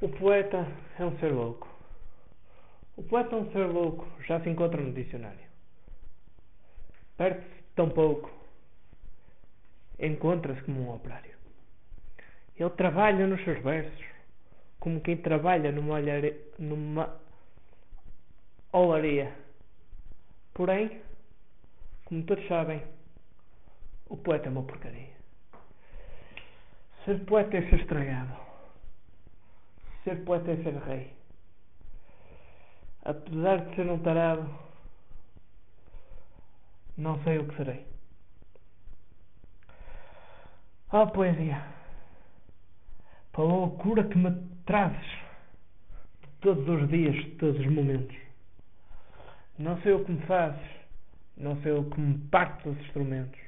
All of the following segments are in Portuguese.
O poeta é um ser louco. O poeta é um ser louco, já se encontra no dicionário. Perde-se tão pouco, encontra-se como um operário. Ele trabalha nos seus versos, como quem trabalha numa, olhare... numa olaria. Porém, como todos sabem, o poeta é uma porcaria. Ser poeta é ser estragado. Ser poeta é ser rei. Apesar de ser um tarado, não sei o que serei. Oh poesia, pela loucura que me trazes todos os dias, todos os momentos. Não sei o que me fazes, não sei o que me parte os instrumentos.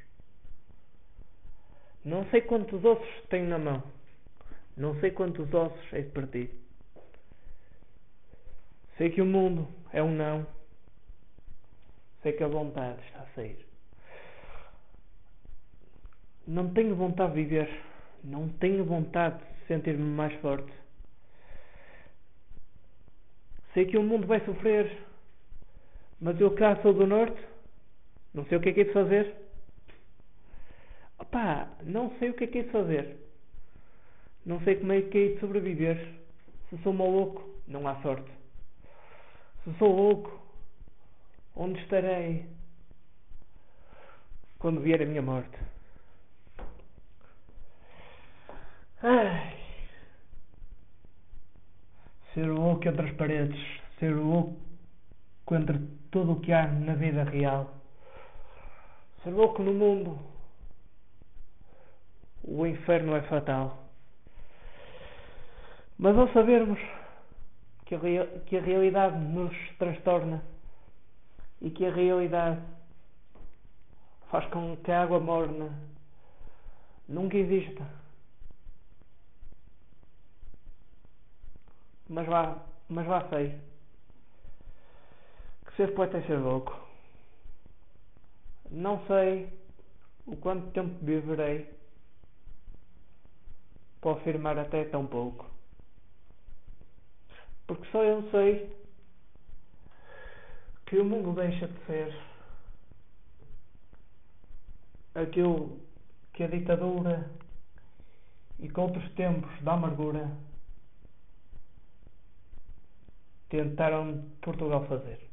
Não sei quantos ossos tenho na mão. Não sei quantos ossos hei de partir. Sei que o mundo é um não. Sei que a vontade está a sair. Não tenho vontade de viver. Não tenho vontade de sentir-me mais forte. Sei que o mundo vai sofrer. Mas eu cá sou do norte. Não sei o que é que é de fazer. Opá, não sei o que é que é de fazer. Não sei como é que é de sobreviver. Se sou maluco, não há sorte. Se sou louco, onde estarei quando vier a minha morte? Ai. Ser louco entre as paredes, ser louco entre tudo o que há na vida real. Ser louco no mundo. O inferno é fatal. Mas ao sabermos que a, que a realidade nos transtorna e que a realidade faz com que a água morna nunca exista. Mas vá, mas vá sei que ser poeta é ser louco. Não sei o quanto tempo viverei para afirmar até tão pouco. Porque só eu sei que o mundo deixa de ser aquilo que a ditadura e que outros tempos da amargura tentaram Portugal fazer.